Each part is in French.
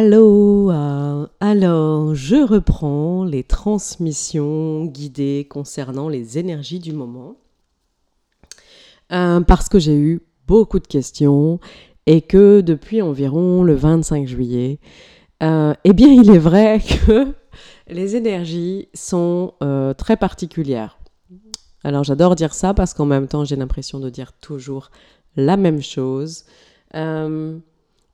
Allô, euh, alors je reprends les transmissions guidées concernant les énergies du moment. Euh, parce que j'ai eu beaucoup de questions et que depuis environ le 25 juillet, euh, eh bien il est vrai que les énergies sont très particulières. Alors j'adore dire ça parce qu'en même temps j'ai l'impression de dire toujours la même chose.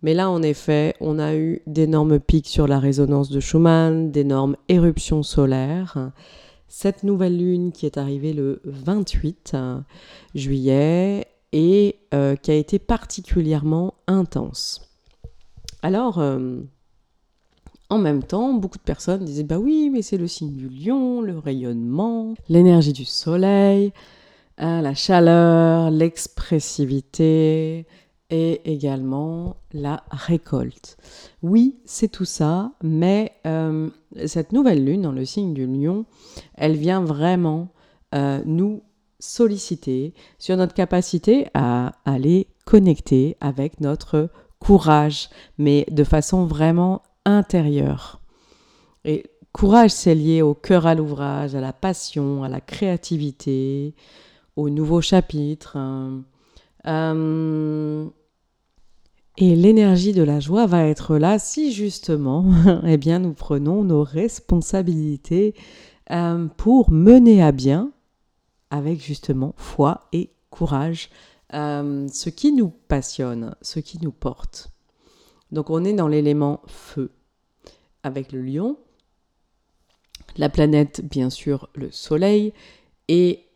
Mais là, en effet, on a eu d'énormes pics sur la résonance de Schumann, d'énormes éruptions solaires. Cette nouvelle lune qui est arrivée le 28 euh, juillet et euh, qui a été particulièrement intense. Alors, euh, en même temps, beaucoup de personnes disaient Bah oui, mais c'est le signe du lion, le rayonnement, l'énergie du soleil, la chaleur, l'expressivité, et également la récolte. Oui, c'est tout ça, mais euh, cette nouvelle lune dans le signe du lion, elle vient vraiment euh, nous solliciter sur notre capacité à aller connecter avec notre courage, mais de façon vraiment intérieure. Et courage, c'est lié au cœur à l'ouvrage, à la passion, à la créativité, au nouveau chapitre. Hein. Euh, et l'énergie de la joie va être là si justement, eh bien, nous prenons nos responsabilités euh, pour mener à bien, avec justement foi et courage, euh, ce qui nous passionne, ce qui nous porte. Donc on est dans l'élément feu avec le lion, la planète bien sûr le soleil, et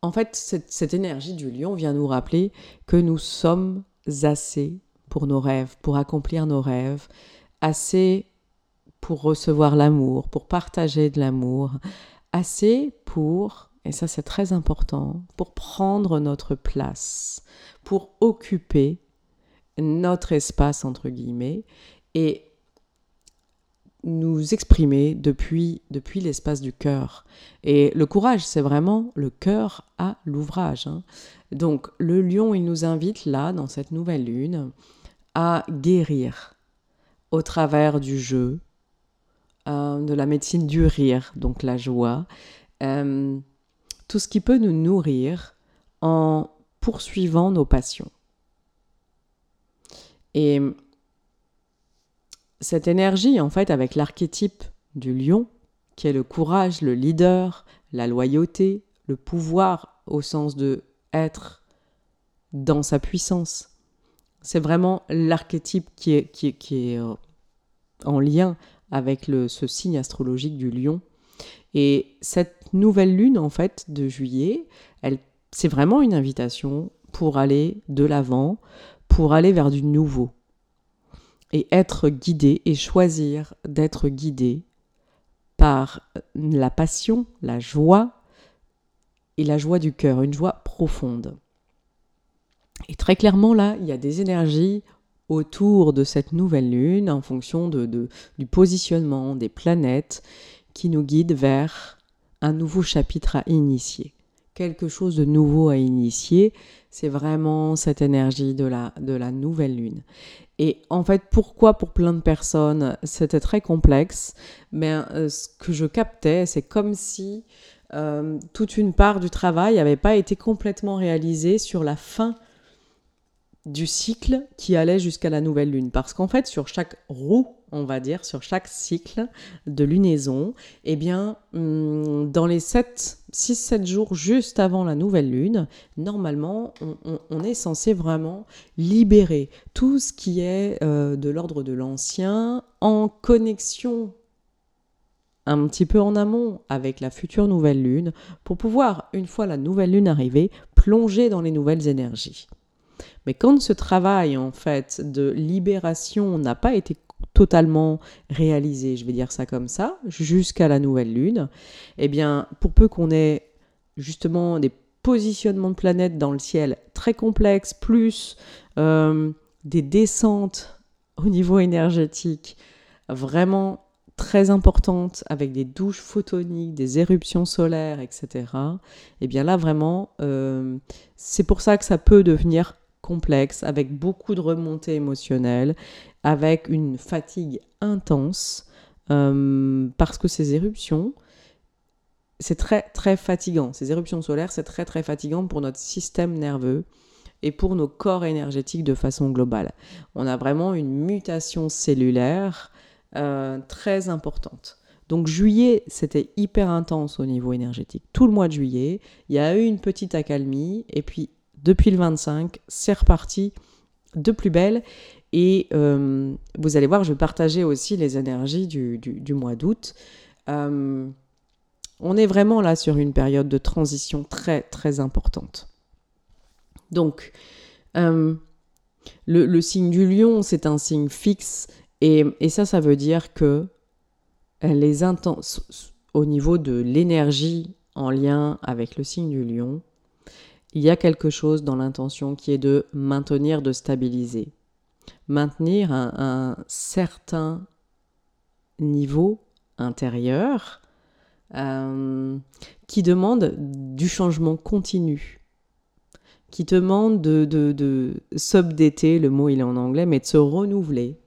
en fait cette, cette énergie du lion vient nous rappeler que nous sommes assez pour nos rêves, pour accomplir nos rêves, assez pour recevoir l'amour, pour partager de l'amour, assez pour, et ça c'est très important, pour prendre notre place, pour occuper notre espace entre guillemets et nous exprimer depuis, depuis l'espace du cœur. Et le courage, c'est vraiment le cœur à l'ouvrage. Hein. Donc le lion, il nous invite là, dans cette nouvelle lune, guérir au travers du jeu, euh, de la médecine du rire, donc la joie, euh, tout ce qui peut nous nourrir en poursuivant nos passions. Et cette énergie, en fait, avec l'archétype du lion, qui est le courage, le leader, la loyauté, le pouvoir au sens de être dans sa puissance, c'est vraiment l'archétype qui est, euh, en lien avec ce signe astrologique du lion. Et cette nouvelle lune, en fait, de juillet, c'est vraiment une invitation pour aller de l'avant, pour aller vers du nouveau. Et être guidé et choisir d'être guidé par la passion, la joie et la joie du cœur, une joie profonde. Et très clairement, là, il y a des énergies autour de cette nouvelle lune en fonction de, du positionnement des planètes qui nous guident vers un nouveau chapitre à initier. Quelque chose de nouveau à initier, c'est vraiment cette énergie de la, de la nouvelle lune. Et en fait, pourquoi pour plein de personnes c'était très complexe Mais euh, ce que je captais, c'est comme si euh, toute une part du travail n'avait pas été complètement réalisée sur la fin du cycle qui allait jusqu'à la nouvelle lune. Parce qu'en fait, sur chaque roue, on va dire, sur chaque cycle de lunaison, eh bien, hmm, dans les 6-7 jours juste avant la nouvelle lune, normalement, on, est censé vraiment libérer tout ce qui est euh, de l'ordre de l'ancien en connexion un petit peu en amont avec la future nouvelle lune pour pouvoir, une fois la nouvelle lune arrivée, plonger dans les nouvelles énergies. Mais quand ce travail en fait de libération n'a pas été totalement réalisé, je vais dire ça comme ça, jusqu'à la nouvelle lune, eh bien, pour peu qu'on ait justement des positionnements de planètes dans le ciel très complexes, plus euh, des descentes au niveau énergétique vraiment très importantes avec des douches photoniques, des éruptions solaires, etc. Eh bien là vraiment, euh, c'est pour ça que ça peut devenir complexe, avec beaucoup de remontées émotionnelles, avec une fatigue intense, euh, parce que ces éruptions, c'est très très fatigant. Ces éruptions solaires, c'est très très fatigant pour notre système nerveux et pour nos corps énergétiques de façon globale. On a vraiment une mutation cellulaire euh, très importante. Donc juillet, c'était hyper intense au niveau énergétique. Tout le mois de juillet, il y a eu une petite accalmie, et puis depuis le 25, c'est reparti de plus belle. Et euh, vous allez voir, je vais partager aussi les énergies du, mois d'août. Euh, on est vraiment là sur une période de transition très très importante. Donc, euh, le, signe du lion, c'est un signe fixe, et, et ça, ça veut dire que les intenses au niveau de l'énergie en lien avec le signe du lion, il y a quelque chose dans l'intention qui est de maintenir, de stabiliser. Maintenir un, certain niveau intérieur euh, qui demande du changement continu, qui demande de, de, le mot il est en anglais, mais de se renouveler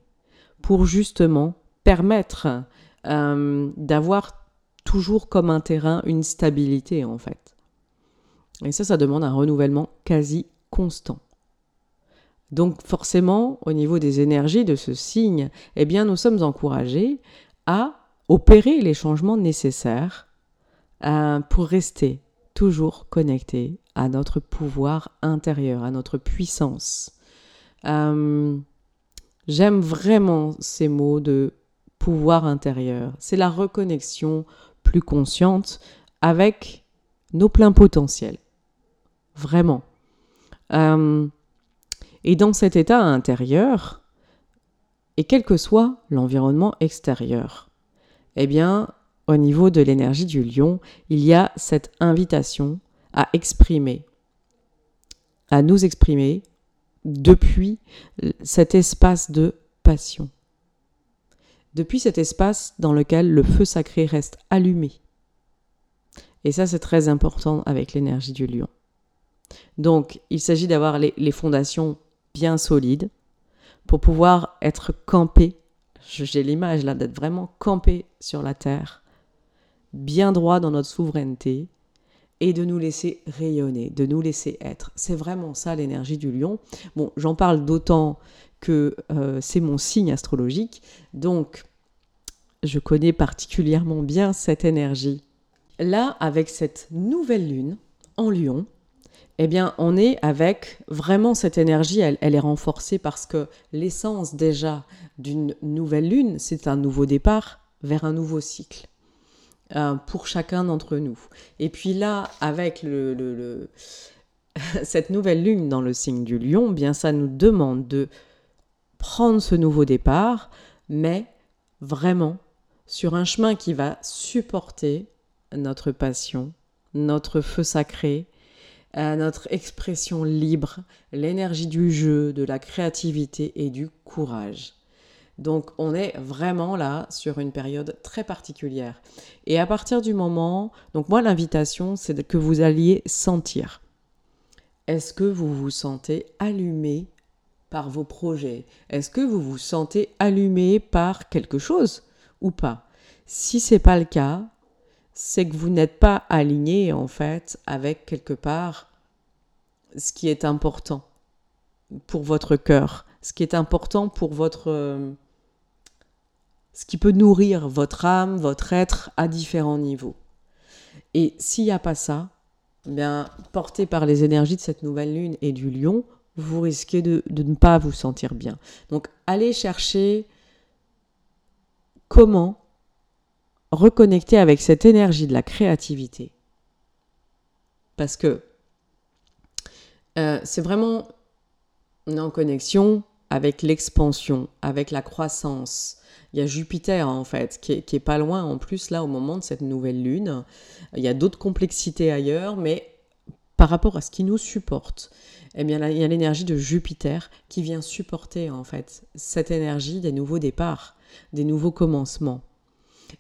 pour justement permettre euh, d'avoir toujours comme un terrain une stabilité en fait. Et ça, ça demande un renouvellement quasi constant. Donc forcément, au niveau des énergies de ce signe, eh bien, nous sommes encouragés à opérer les changements nécessaires euh, pour rester toujours connectés à notre pouvoir intérieur, à notre puissance. Euh, j'aime vraiment ces mots de pouvoir intérieur. C'est la reconnexion plus consciente avec nos pleins potentiels. Vraiment. Euh, et dans cet état intérieur, et quel que soit l'environnement extérieur, eh bien, au niveau de l'énergie du lion, il y a cette invitation à exprimer, à nous exprimer depuis cet espace de passion depuis cet espace dans lequel le feu sacré reste allumé. Et ça, c'est très important avec l'énergie du lion. Donc, il s'agit d'avoir les, fondations bien solides pour pouvoir être campé. J'ai l'image là d'être vraiment campé sur la terre, bien droit dans notre souveraineté et de nous laisser rayonner, de nous laisser être. C'est vraiment ça l'énergie du lion. Bon, j'en parle d'autant que euh, c'est mon signe astrologique. Donc, je connais particulièrement bien cette énergie. Là, avec cette nouvelle lune en lion, eh bien, on est avec vraiment cette énergie, elle, est renforcée parce que l'essence déjà d'une nouvelle lune, c'est un nouveau départ vers un nouveau cycle euh, pour chacun d'entre nous. Et puis là, avec cette nouvelle lune dans le signe du lion, bien ça nous demande de prendre ce nouveau départ, mais vraiment sur un chemin qui va supporter notre passion, notre feu sacré, euh, notre expression libre, l'énergie du jeu, de la créativité et du courage. Donc on est vraiment là sur une période très particulière. Et à partir du moment, donc moi l'invitation c'est que vous alliez sentir. Est-ce que vous vous sentez allumé par vos projets? Est-ce que vous vous sentez allumé par quelque chose ou pas? Si c'est pas le cas, c'est que vous n'êtes pas aligné en fait avec quelque part ce qui est important pour votre cœur, ce qui est important pour votre euh, ce qui peut nourrir votre âme, votre être à différents niveaux. Et s'il n'y a pas ça, eh bien porté par les énergies de cette nouvelle lune et du lion, vous risquez de, ne pas vous sentir bien. Donc allez chercher comment reconnecter avec cette énergie de la créativité. Parce que euh, c'est vraiment en connexion avec l'expansion, avec la croissance. Il y a Jupiter en fait qui est, pas loin en plus là au moment de cette nouvelle lune. Il y a d'autres complexités ailleurs, mais par rapport à ce qui nous supporte, eh bien, il y a l'énergie de Jupiter qui vient supporter en fait cette énergie des nouveaux départs, des nouveaux commencements.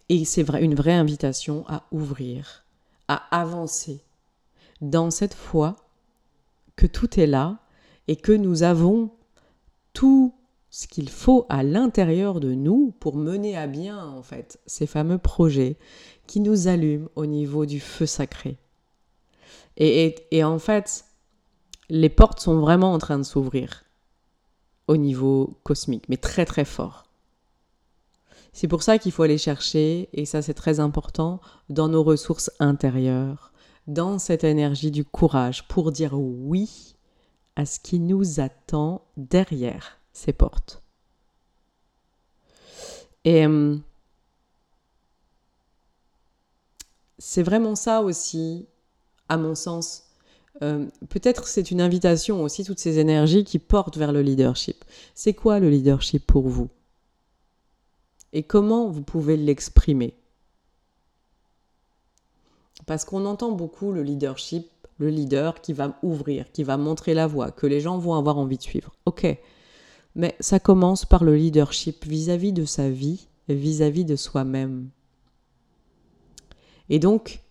Et c'est vrai, une vraie invitation à ouvrir, à avancer dans cette foi que tout est là et que nous avons tout ce qu'il faut à l'intérieur de nous pour mener à bien en fait ces fameux projets qui nous allument au niveau du feu sacré. Et, et en fait, les portes sont vraiment en train de s'ouvrir au niveau cosmique, mais très très fort. C'est pour ça qu'il faut aller chercher, et ça c'est très important, dans nos ressources intérieures, dans cette énergie du courage, pour dire oui à ce qui nous attend derrière ces portes. Et euh, c'est vraiment ça aussi, à mon sens. Euh, peut-être c'est une invitation aussi, toutes ces énergies qui portent vers le leadership. C'est quoi le leadership pour vous? Et comment vous pouvez l'exprimer? Parce qu'on entend beaucoup le leadership, le leader qui va ouvrir, qui va montrer la voie, que les gens vont avoir envie de suivre. Ok, mais ça commence par le leadership vis-à-vis de sa vie, vis-à-vis de soi-même. Et donc,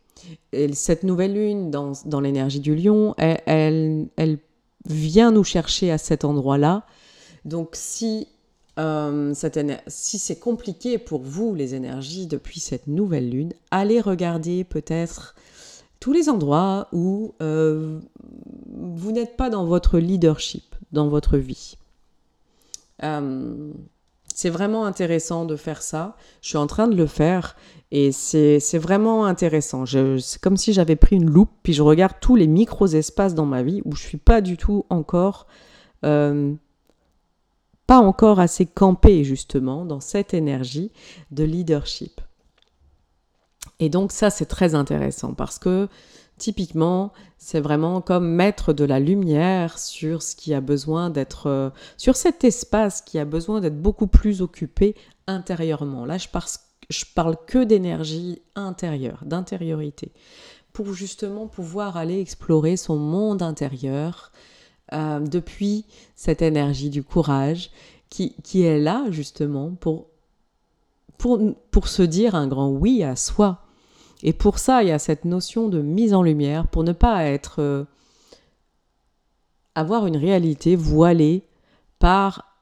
cette nouvelle lune dans, l'énergie du lion, elle, vient nous chercher à cet endroit-là. Donc, si, euh, si c'est compliqué pour vous, les énergies, depuis cette nouvelle lune, allez regarder peut-être tous les endroits où euh, vous n'êtes pas dans votre leadership, dans votre vie. Euh, c'est vraiment intéressant de faire ça. Je suis en train de le faire et c'est vraiment intéressant. C'est comme si j'avais pris une loupe puis je regarde tous les micro-espaces dans ma vie où je suis pas du tout encore, pas encore assez campé justement dans cette énergie de leadership. Et donc ça c'est très intéressant parce que Typiquement, c'est vraiment comme mettre de la lumière sur ce qui a besoin d'être, euh, sur cet espace qui a besoin d'être beaucoup plus occupé intérieurement. Là, je, je parle que d'énergie intérieure, d'intériorité, pour justement pouvoir aller explorer son monde intérieur euh, depuis cette énergie du courage qui, est là justement pour, pour, pour se dire un grand oui à soi et pour ça, il y a cette notion de mise en lumière pour ne pas être euh, avoir une réalité voilée par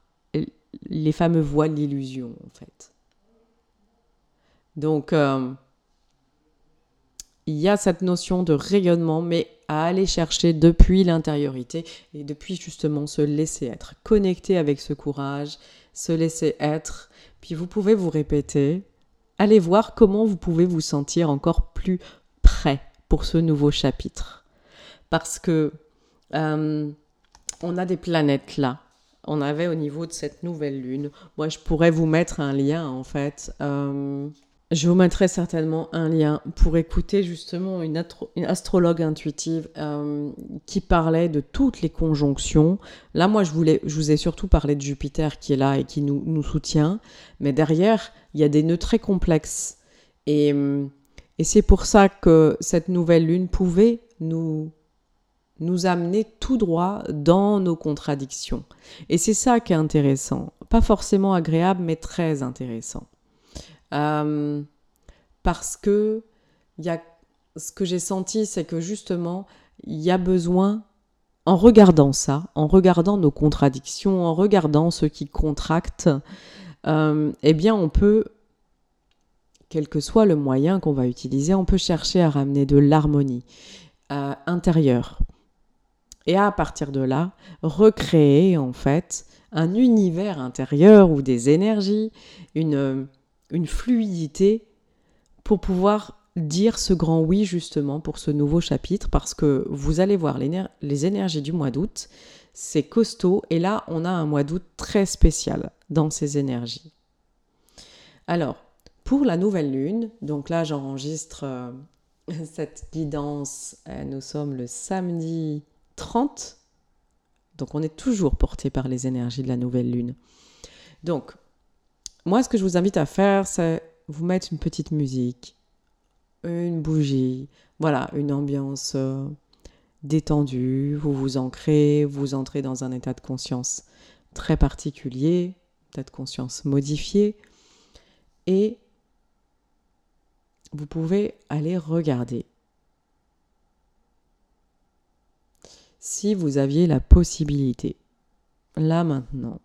les fameux voiles d'illusion en fait. Donc euh, il y a cette notion de rayonnement, mais à aller chercher depuis l'intériorité et depuis justement se laisser être, connecter avec ce courage, se laisser être. Puis vous pouvez vous répéter allez voir comment vous pouvez vous sentir encore plus prêt pour ce nouveau chapitre. Parce que euh, on a des planètes là. On avait au niveau de cette nouvelle lune. Moi, je pourrais vous mettre un lien en fait. Euh, je vous mettrai certainement un lien pour écouter justement une, astrologue intuitive euh, qui parlait de toutes les conjonctions. Là, moi, je, voulais, je vous ai surtout parlé de Jupiter qui est là et qui nous, soutient. Mais derrière, il y a des nœuds très complexes. Et, et c'est pour ça que cette nouvelle lune pouvait nous, nous amener tout droit dans nos contradictions. Et c'est ça qui est intéressant. Pas forcément agréable, mais très intéressant. Euh, parce que y a, ce que j'ai senti, c'est que justement, il y a besoin, en regardant ça, en regardant nos contradictions, en regardant ce qui contracte, euh, eh bien, on peut, quel que soit le moyen qu'on va utiliser, on peut chercher à ramener de l'harmonie euh, intérieure. Et à partir de là, recréer en fait un univers intérieur ou des énergies, une, une fluidité pour pouvoir dire ce grand oui justement pour ce nouveau chapitre parce que vous allez voir les, énergies du mois d'août, c'est costaud et là on a un mois d'août très spécial dans ces énergies. Alors, pour la nouvelle lune, donc là j'enregistre euh, cette guidance, euh, nous sommes le samedi 30, donc on est toujours porté par les énergies de la nouvelle lune. Donc, moi, ce que je vous invite à faire, c'est vous mettre une petite musique, une bougie, voilà, une ambiance euh, détendue, vous vous ancrez, vous entrez dans un état de conscience très particulier, état de conscience modifié, et vous pouvez aller regarder. Si vous aviez la possibilité, là maintenant,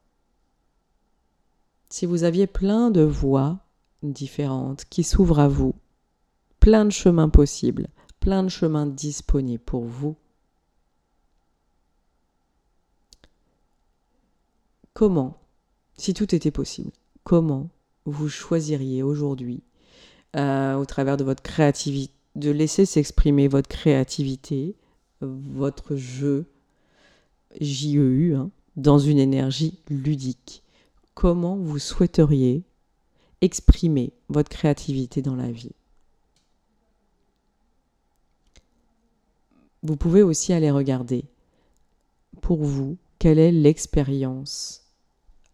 si vous aviez plein de voies différentes qui s'ouvrent à vous, plein de chemins possibles, plein de chemins disponibles pour vous, comment, si tout était possible, comment vous choisiriez aujourd'hui, euh, au travers de votre créativité, de laisser s'exprimer votre créativité, votre jeu, JEU, hein, dans une énergie ludique? Comment vous souhaiteriez exprimer votre créativité dans la vie Vous pouvez aussi aller regarder, pour vous, quelle est l'expérience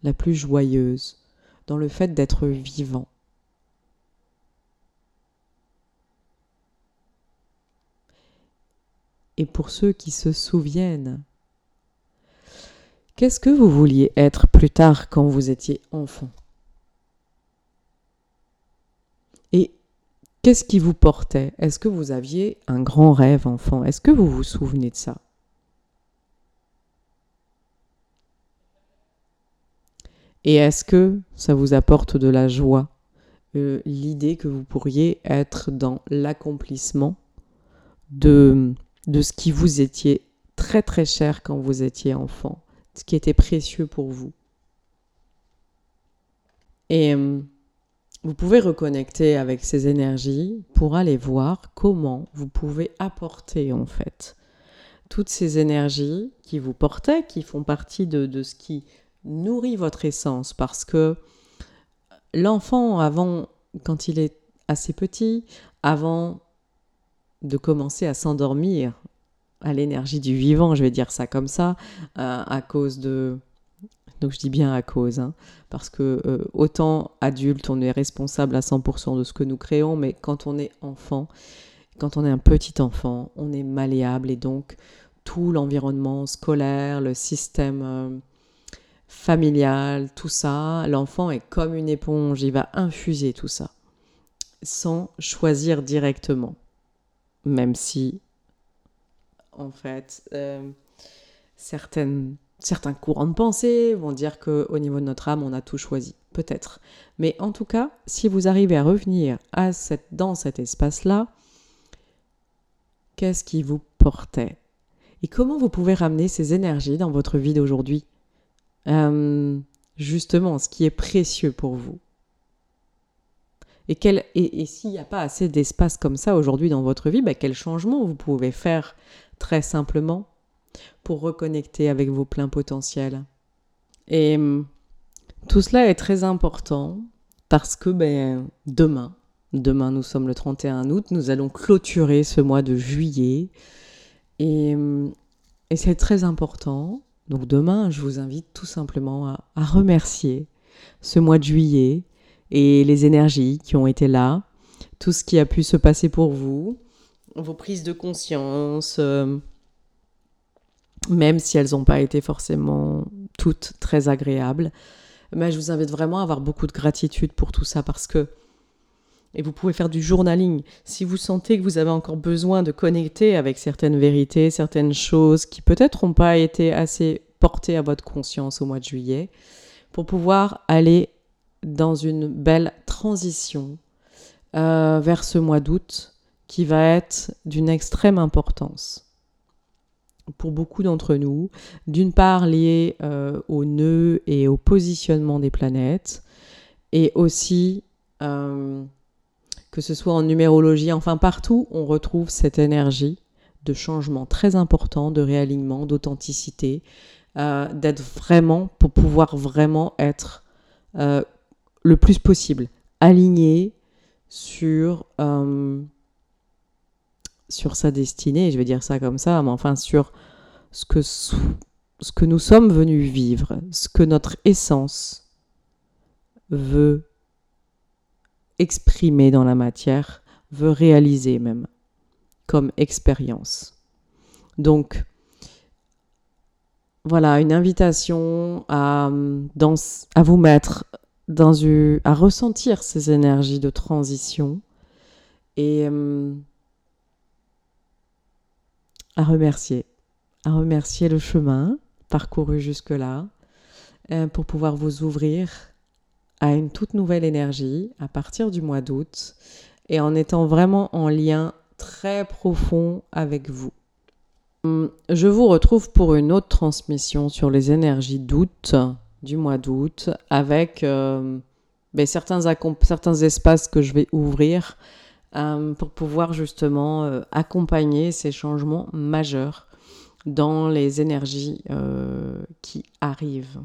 la plus joyeuse dans le fait d'être vivant et pour ceux qui se souviennent. Qu'est-ce que vous vouliez être plus tard quand vous étiez enfant? Et qu'est-ce qui vous portait? Est-ce que vous aviez un grand rêve enfant? Est-ce que vous vous souvenez de ça? Et est-ce que ça vous apporte de la joie? Euh, L'idée que vous pourriez être dans l'accomplissement de de ce qui vous étiez très très cher quand vous étiez enfant, qui était précieux pour vous. Et euh, vous pouvez reconnecter avec ces énergies pour aller voir comment vous pouvez apporter en fait toutes ces énergies qui vous portaient, qui font partie de, de ce qui nourrit votre essence. Parce que l'enfant, avant, quand il est assez petit, avant de commencer à s'endormir à l'énergie du vivant, je vais dire ça comme ça, euh, à cause de... Donc je dis bien à cause, hein, parce que euh, autant adulte, on est responsable à 100% de ce que nous créons, mais quand on est enfant, quand on est un petit enfant, on est malléable et donc tout l'environnement scolaire, le système euh, familial, tout ça, l'enfant est comme une éponge, il va infuser tout ça sans choisir directement même si, en fait, euh, certains courants de pensée vont dire qu'au niveau de notre âme, on a tout choisi. Peut-être. Mais en tout cas, si vous arrivez à revenir à cette, dans cet espace-là, qu'est-ce qui vous portait? Et comment vous pouvez ramener ces énergies dans votre vie d'aujourd'hui? Euh, Justement, ce qui est précieux pour vous. Et, s'il n'y a pas assez d'espace comme ça aujourd'hui dans votre vie, bah, quel changement vous pouvez faire très simplement pour reconnecter avec vos pleins potentiels? Et hum, tout cela est très important parce que ben, demain, demain nous sommes le 31 août, nous allons clôturer ce mois de juillet. Et, hum, et c'est très important. Donc demain, je vous invite tout simplement à remercier ce mois de juillet, et les énergies qui ont été là, tout ce qui a pu se passer pour vous, vos prises de conscience, euh, même si elles n'ont pas été forcément toutes très agréables. Mais je vous invite vraiment à avoir beaucoup de gratitude pour tout ça parce que et vous pouvez faire du journaling. Si vous sentez que vous avez encore besoin de connecter avec certaines vérités, certaines choses qui peut-être n'ont pas été assez portées à votre conscience au mois de juillet, pour pouvoir aller dans une belle transition euh, vers ce mois d'août qui va être d'une extrême importance pour beaucoup d'entre nous, d'une part lié euh, au nœud et au positionnement des planètes, et aussi euh, que ce soit en numérologie, enfin partout, on retrouve cette énergie de changement très important, de réalignement, d'authenticité, d'être vraiment, pour pouvoir vraiment être le plus possible, aligné sur, euh, sur sa destinée, je vais dire ça comme ça, mais enfin sur ce que, nous sommes venus vivre, ce que notre essence veut exprimer dans la matière, veut réaliser même, comme expérience. Donc, voilà, une invitation à vous mettre à ressentir ces énergies de transition et euh, à remercier, à remercier le chemin parcouru jusque-là euh, pour pouvoir vous ouvrir à une toute nouvelle énergie à partir du mois d'août et en étant vraiment en lien très profond avec vous. Hum, je vous retrouve pour une autre transmission sur les énergies d'août, du mois d'août, avec euh, ben, certains, espaces que je vais ouvrir euh, pour pouvoir justement euh, accompagner ces changements majeurs dans les énergies qui arrivent.